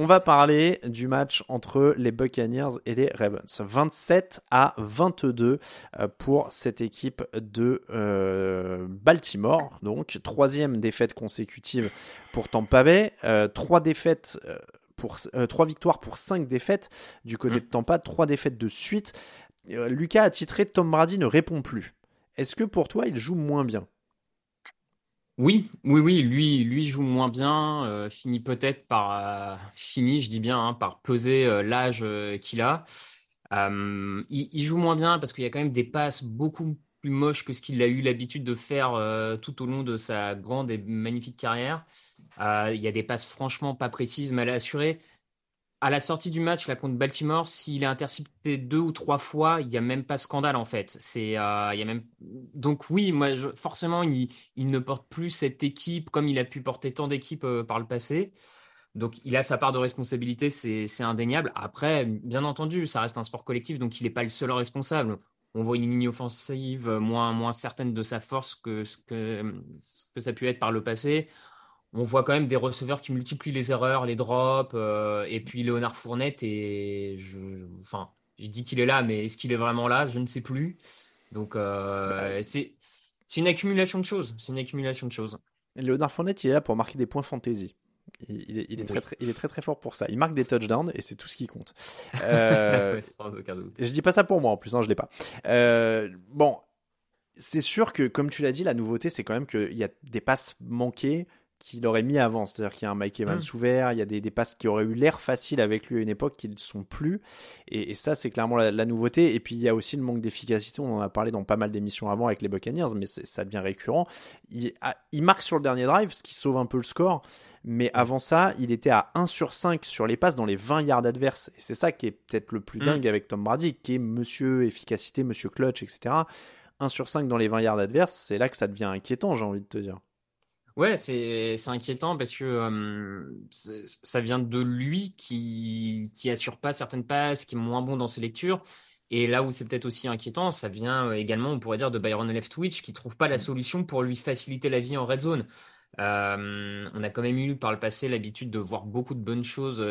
On va parler du match entre les Buccaneers et les Ravens. 27 à 22 euh, pour cette équipe de euh, Baltimore. Donc, troisième défaite consécutive pour Tampa Bay. Euh, trois défaites. Pour, trois victoires pour cinq défaites du côté de Tampa, trois défaites de suite. Lucas a titré Tom Brady ne répond plus. Est-ce que pour toi il joue moins bien? Oui, oui, oui, lui, lui joue moins bien, euh, finit peut-être par, euh, je dis bien, hein, par peser euh, l'âge qu'il a. Il, joue moins bien parce qu'il y a quand même des passes beaucoup plus moches que ce qu'il a eu l'habitude de faire tout au long de sa grande et magnifique carrière. il y a des passes franchement pas précises, mal assurées à la sortie du match là contre Baltimore, s'il est intercepté deux ou trois fois, il n'y a même pas scandale en fait. C'est, euh, il y a même donc oui, moi forcément il, ne porte plus cette équipe comme il a pu porter tant d'équipes euh, par le passé. Donc il a sa part de responsabilité, c'est indéniable. Après, bien entendu, ça reste un sport collectif, donc il n'est pas le seul responsable. On voit une ligne offensive moins, moins certaine de sa force que ce que, ce que ça a pu être par le passé on voit quand même des receveurs qui multiplient les erreurs, les drops, euh, et puis Léonard Fournette, et je, enfin, je dis qu'il est là, mais est-ce qu'il est vraiment là? Je ne sais plus. Donc, euh, c'est une accumulation de choses. C'est une accumulation de choses. Léonard Fournette, il est là pour marquer des points fantasy. Il, est, très, très, il est très très fort pour ça. Il marque des touchdowns et c'est tout ce qui compte. Euh, sans aucun doute. Je dis pas ça pour moi en plus, hein, je l'ai pas. bon, c'est sûr que comme tu l'as dit, la nouveauté c'est quand même qu'il y a des passes manquées qu'il aurait mis avant. C'est-à-dire qu'il y a un Mike Evans mm. ouvert, il y a des, des passes qui auraient eu l'air faciles avec lui à une époque qui ne sont plus. Et, ça, c'est clairement la, nouveauté. Et puis, il y a aussi le manque d'efficacité. On en a parlé dans pas mal d'émissions avant avec les Buccaneers, mais ça devient récurrent. Il, il, marque sur le dernier drive, ce qui sauve un peu le score. Mais mm. avant ça, il était à 1 sur 5 sur les passes dans les 20 yards adverses. Et c'est ça qui est peut-être le plus mm. dingue avec Tom Brady, qui est monsieur efficacité, monsieur clutch, etc. 1 sur 5 dans les 20 yards adverses, c'est là que ça devient inquiétant, j'ai envie de te dire. Ouais, c'est inquiétant parce que ça vient de lui qui qui assure pas certaines passes, qui est moins bon dans ses lectures. Et là où c'est peut-être aussi inquiétant, ça vient également, on pourrait dire, de Byron Leftwich qui trouve pas la mmh. solution pour lui faciliter la vie en red zone. on a quand même eu par le passé l'habitude de voir beaucoup de bonnes choses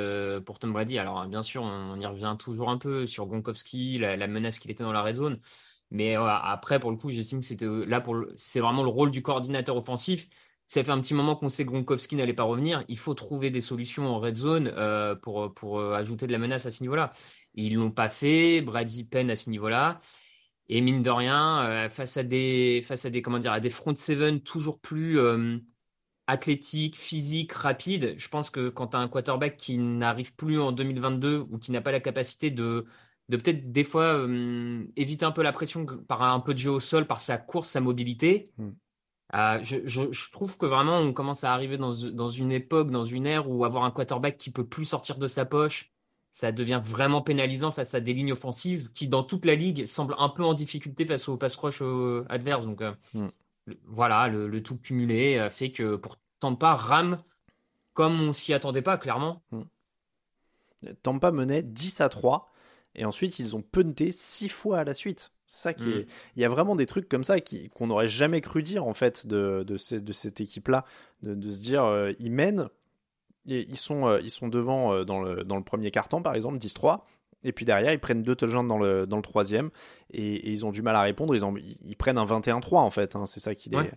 pour Tom Brady. Alors bien sûr, on, y revient toujours un peu sur Gronkowski, la, la menace qu'il était dans la red zone. Mais après, pour le coup, j'estime que c'était là pour c'est vraiment le rôle du coordinateur offensif ça fait un petit moment qu'on sait que Gronkowski n'allait pas revenir. Il faut trouver des solutions en red zone euh, pour, pour euh, ajouter de la menace à ce niveau-là. Ils l'ont pas fait. Brady peine à ce niveau-là. Et mine de rien, euh, face à des face à des comment dire à des front seven toujours plus athlétiques, physiques, rapides, je pense que quand tu as un quarterback qui n'arrive plus en 2022 ou qui n'a pas la capacité de de peut-être des fois éviter un peu la pression par un peu de jeu au sol, par sa course, sa mobilité. Hmm. Euh, je, trouve que vraiment on commence à arriver dans, une époque, dans une ère où avoir un quarterback qui peut plus sortir de sa poche, ça devient vraiment pénalisant face à des lignes offensives qui, dans toute la ligue, semblent un peu en difficulté face aux pass rush euh, adverses. Donc euh, mm. voilà, le, tout cumulé fait que pour Tampa rame comme on s'y attendait pas, clairement. Mm. Tampa menait 10 à 3 et ensuite ils ont punté 6 fois à la suite. Ça qui mm. est. Il y a vraiment des trucs comme ça qui, qu'on n'aurait jamais cru dire en fait de, de, de cette équipe-là, de, se dire euh, ils mènent, et ils sont, euh, ils sont devant euh, dans, le, dans le premier carton par exemple 10-3, et puis derrière ils prennent deux touchdowns dans le, dans le troisième et, ils ont du mal à répondre, ils, ont, ils, prennent un 21-3 en fait, hein, c'est ça qui les,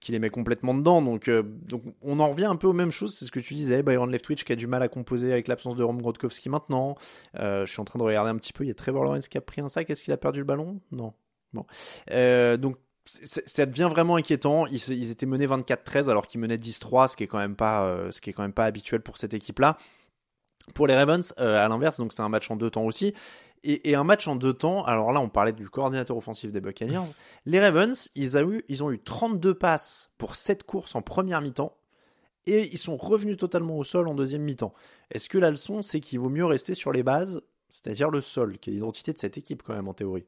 qui les met complètement dedans. Donc, euh, donc on en revient un peu aux mêmes choses. C'est ce que tu disais, Byron Leftwich qui a du mal à composer avec l'absence de Rom Grotkowski maintenant. je suis en train de regarder un petit peu. Il y a Trevor Lawrence qui a pris un sac. Est-ce qu'il a perdu le ballon? Non. Bon. donc ça devient vraiment inquiétant. Ils, étaient menés 24-13 alors qu'ils menaient 10-3, ce qui est quand même pas, ce qui est quand même pas habituel pour cette équipe-là. Pour les Ravens, à l'inverse, donc c'est un match en deux temps aussi. Et, un match en deux temps, alors là on parlait du coordinateur offensif des Buccaneers, les Ravens, ils, ont eu, ils ont eu 32 passes pour 7 courses en première mi-temps, et ils sont revenus totalement au sol en deuxième mi-temps. Est-ce que la leçon, c'est qu'il vaut mieux rester sur les bases, c'est-à-dire le sol, qui est l'identité de cette équipe quand même en théorie?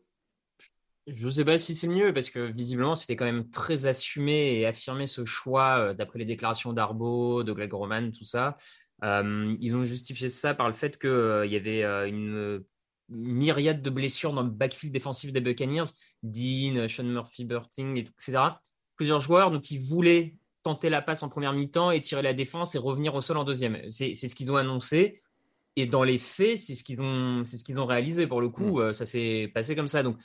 Je ne sais pas si c'est mieux parce que visiblement c'était quand même très assumé et affirmé ce choix euh, d'après les déclarations d'Arbo, de Greg Roman, tout ça. Euh, ils ont justifié ça par le fait qu'il euh, y avait une myriade de blessures dans le backfield défensif des Buccaneers, Dean, Sean Murphy, Burting, etc. Plusieurs joueurs donc, qui voulaient tenter la passe en première mi-temps et tirer la défense et revenir au sol en deuxième. C'est ce qu'ils ont annoncé. Et dans les faits, c'est ce qu'ils ont, ce qu'ils ont réalisé. Pour le coup, mm. euh, ça s'est passé comme ça. Donc,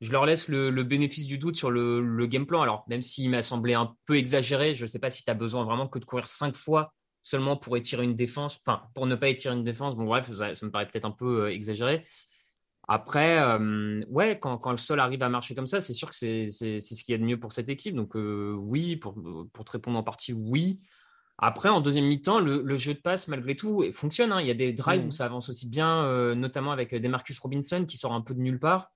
je leur laisse le, bénéfice du doute sur le, le, game plan. Alors, même s'il m'a semblé un peu exagéré, je ne sais pas si tu as besoin vraiment que de courir cinq fois seulement pour étirer une défense, enfin, pour ne pas étirer une défense. Bon, bref, ça, ça me paraît peut-être un peu euh, exagéré. Après, euh, ouais, quand, quand, le sol arrive à marcher comme ça, c'est sûr que c'est ce qu'il y a de mieux pour cette équipe. Donc euh, oui, pour, pour, te répondre en partie, oui. Après, en deuxième mi-temps, le, jeu de passe, malgré tout, fonctionne. Hein. Il y a des drives où mmh. ça avance aussi bien, euh, notamment avec Demarcus Robinson qui sort un peu de nulle part,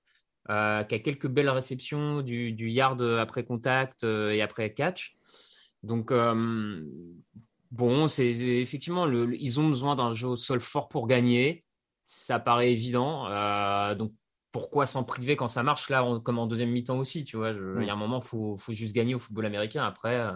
qui a quelques belles réceptions du, du yard après contact et après catch. Donc, bon, c'est effectivement, le, ils ont besoin d'un jeu au sol fort pour gagner ça paraît évident. Euh, donc pourquoi s'en priver quand ça marche? Là, comme en deuxième mi-temps aussi, tu vois Il y a un moment, il faut, faut, juste gagner au football américain. Après, euh,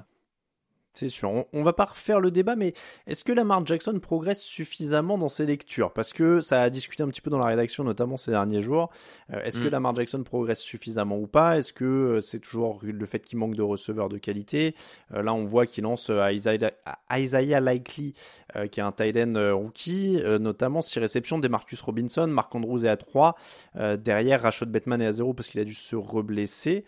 c'est sûr. On, on, va pas refaire le débat, mais est-ce que Lamar Jackson progresse suffisamment dans ses lectures? Parce que ça a discuté un petit peu dans la rédaction, notamment ces derniers jours. Euh, est-ce que mm. Lamar Jackson progresse suffisamment ou pas? Est-ce que euh, c'est toujours le fait qu'il manque de receveurs de qualité? Euh, Là, on voit qu'il lance Isaiah, Isaiah Likely, qui est un tight end rookie, notamment 6 réceptions des Marcus Robinson, Mark Andrews est à 3. derrière, Rashad Bateman est à 0 parce qu'il a dû se reblesser.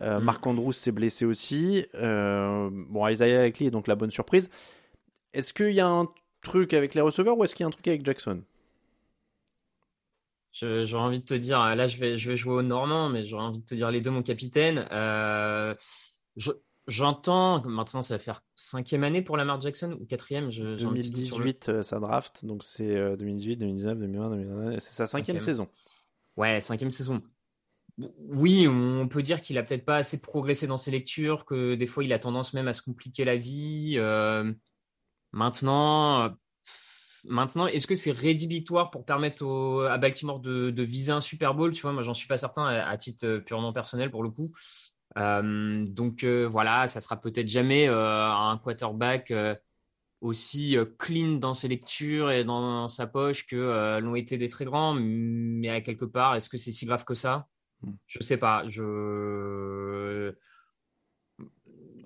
Mm. Mark Andrews s'est blessé aussi. bon, Isaiah et donc la bonne surprise. Est-ce qu'il y a un truc avec les receveurs ou est-ce qu'il y a un truc avec Jackson? J'aurais envie de te dire, là je vais, je vais jouer au Normand, mais j'aurais envie de te dire les deux, mon capitaine. Euh, j'entends, maintenant ça va faire cinquième année pour Lamar Jackson ou quatrième je, 2018, euh, sa draft, donc c'est 2018, 2019, 2020, 2021, c'est sa cinquième saison. Ouais, cinquième saison oui, on peut dire qu'il a peut-être pas assez progressé dans ses lectures, que des fois il a tendance même à se compliquer la vie. Euh, maintenant, maintenant, est-ce que c'est rédhibitoire pour permettre à Baltimore de, viser un Super Bowl? Tu vois, moi j'en suis pas certain à, titre euh, purement personnel pour le coup. Euh, donc voilà, ça sera peut-être jamais un quarterback aussi clean dans ses lectures et dans sa poche que l'ont été des très grands, mais à quelque part, est-ce que c'est si grave que ça? Je sais pas. Je...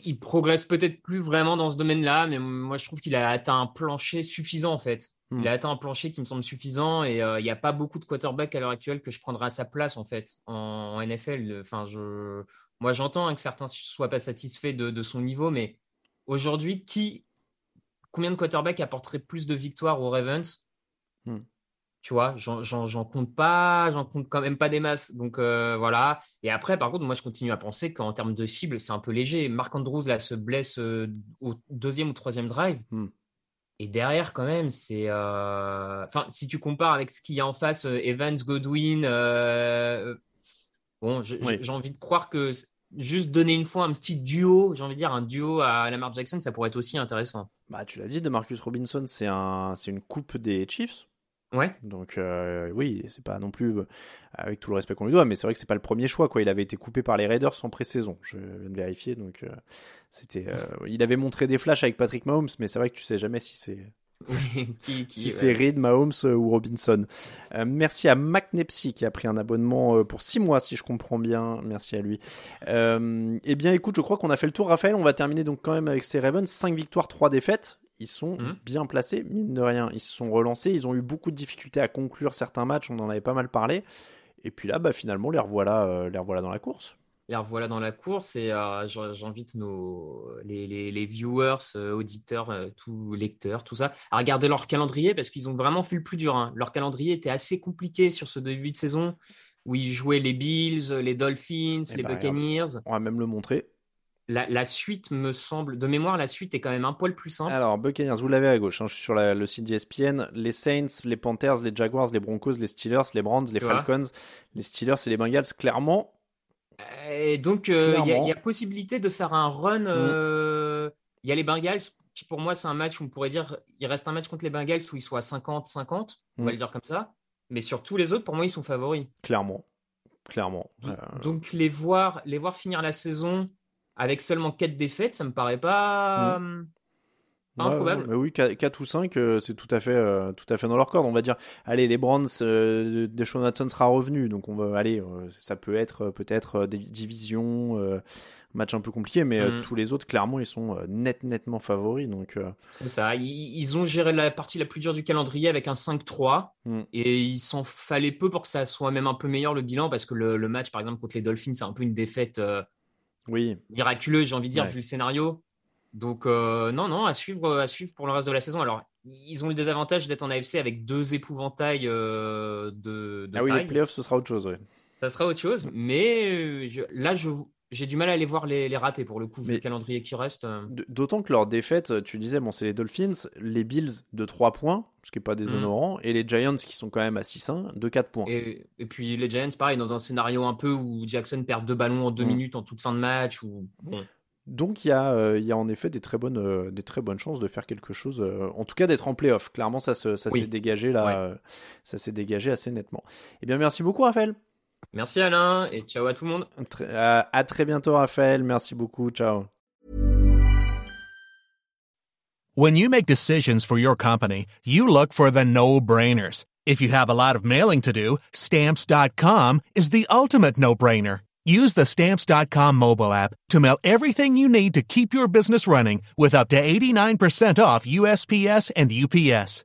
Il progresse peut-être plus vraiment dans ce domaine-là, mais moi je trouve qu'il a atteint un plancher suffisant en fait. Il hmm. a atteint un plancher qui me semble suffisant et euh, il n'y a pas beaucoup de quarterbacks à l'heure actuelle que je prendrais à sa place en fait en, NFL. Enfin, je... Moi j'entends hein, que certains ne soient pas satisfaits de, son niveau, mais aujourd'hui, qui, combien de quarterbacks apporteraient plus de victoires aux Ravens? Hmm. Tu vois, j'en compte pas, j'en compte quand même pas des masses. Donc euh, voilà. Et après, par contre, moi, je continue à penser qu'en termes de cible, c'est un peu léger. Marc Andrews, là, se blesse euh, au deuxième ou troisième drive. Hmm. Et derrière, quand même, c'est. Euh, enfin, si tu compares avec ce qu'il y a en face, Evans, Godwin. Bon, j'ai envie de croire que juste donner une fois un petit duo, j'ai envie de dire un duo à Lamar Jackson, ça pourrait être aussi intéressant. Bah, tu l'as dit, de Marcus Robinson, c'est un, une coupe des Chiefs. Ouais. Donc euh, oui, c'est pas non plus euh, avec tout le respect qu'on lui doit, mais c'est vrai que c'est pas le premier choix quoi. Il avait été coupé par les Raiders en pré-saison. Je viens de vérifier, donc euh, c'était. il avait montré des flashs avec Patrick Mahomes, mais c'est vrai que tu sais jamais si c'est. si c'est Reed, Mahomes ou Robinson. merci à McNepsy qui a pris un abonnement pour 6 mois si je comprends bien. Merci à lui. eh bien écoute, je crois qu'on a fait le tour Raphaël. On va terminer donc quand même avec ces Ravens. 5 victoires, 3 défaites ils sont mmh. bien placés, mine de rien. Ils se sont relancés, ils ont eu beaucoup de difficultés à conclure certains matchs, on en avait pas mal parlé. Et puis là, bah, finalement, les revoilà, euh, les revoilà dans la course. les revoilà dans la course et euh, j'invite nos les, les, les viewers, euh, auditeurs, tous lecteurs, tout ça, à regarder leur calendrier parce qu'ils ont vraiment fait le plus dur. hein. Leur calendrier était assez compliqué sur ce début de saison où ils jouaient les Bills, les Dolphins, Eh les regarde. Buccaneers. On va même le montrer. La, la suite me semble, de mémoire, la suite est quand même un poil plus simple. Alors, Buccaneers, vous l'avez à gauche. hein, je suis sur la- le site d'ESPN. Les Saints, les Panthers, les Jaguars, les Broncos, les Steelers, les Browns, les Tu Falcons, les Steelers et les Bengals. Clairement, Et donc, euh, il y y, a possibilité de faire un run. Mm. euh, Il y a les Bengals, qui pour moi, c'est un match où on pourrait dire il reste un match contre les Bengals où ils sont à 50-50, on va Mm. le dire comme ça. Mais sur tous les autres, pour moi, ils sont favoris. clairement. Clairement. Donc, Euh, donc les, voir, les voir finir la saison avec seulement 4 défaites, ça me paraît pas. euh, pas Ouais, improbable. mais oui, 4 ou 5, c'est tout à fait, euh, tout à fait dans leur corde. On va dire, allez, les Browns, euh, Deshaun Watson sera revenu, donc on va, aller, euh, ça peut être euh, peut-être euh, des divisions, euh, match un peu compliqué, mais euh, Mm. tous les autres, clairement, ils sont euh, net, nettement favoris. Donc, euh, C'est ça. Ils, ils ont géré la partie la plus dure du calendrier avec un 5-3. Mm. Et il s'en fallait peu pour que ça soit même un peu meilleur le bilan parce que le, le match, par exemple, contre les Dolphins, c'est un peu une défaite euh, oui, miraculeuse, j'ai envie de dire, Ouais. vu le scénario. Donc, euh, non, non, à suivre, à suivre pour le reste de la saison. Alors, ils ont le désavantage d'être en AFC avec deux épouvantails euh, de, de ah oui, les playoffs, ce sera autre chose. ouais. Ça sera autre chose. Mais euh, je- là, je, j'ai du mal à aller voir les, les ratés pour le coup, vu le calendrier qui reste. euh. D'autant que leur défaite, tu disais, bon, c'est les Dolphins, les Bills de 3 points, ce qui est pas déshonorant, et les Giants qui sont quand même à 6-1 de 4 points. Et, et puis les Giants, pareil, dans un scénario un peu où Jackson perd deux ballons en deux Mm. minutes en toute fin de match. Ou... Bon, Donc il y, a, euh, il y a en effet des très bonnes, euh, des très bonnes chances de faire quelque chose, euh, en tout cas d'être en playoff. Clairement, ça, se- ça Oui. s'est dégagé là, Ouais. euh, ça s'est dégagé assez nettement. Eh bien, merci beaucoup, Raphaël. Merci Alain et ciao à tout le monde. Très- à- à très bientôt, Raphaël. Merci beaucoup. Ciao. When you make decisions for your company, you look for the no-brainers. If you have a lot of mailing to do, stamps.com is the ultimate no-brainer. Use the stamps.com mobile app to mail everything you need to keep your business running with up to 89% off USPS and UPS.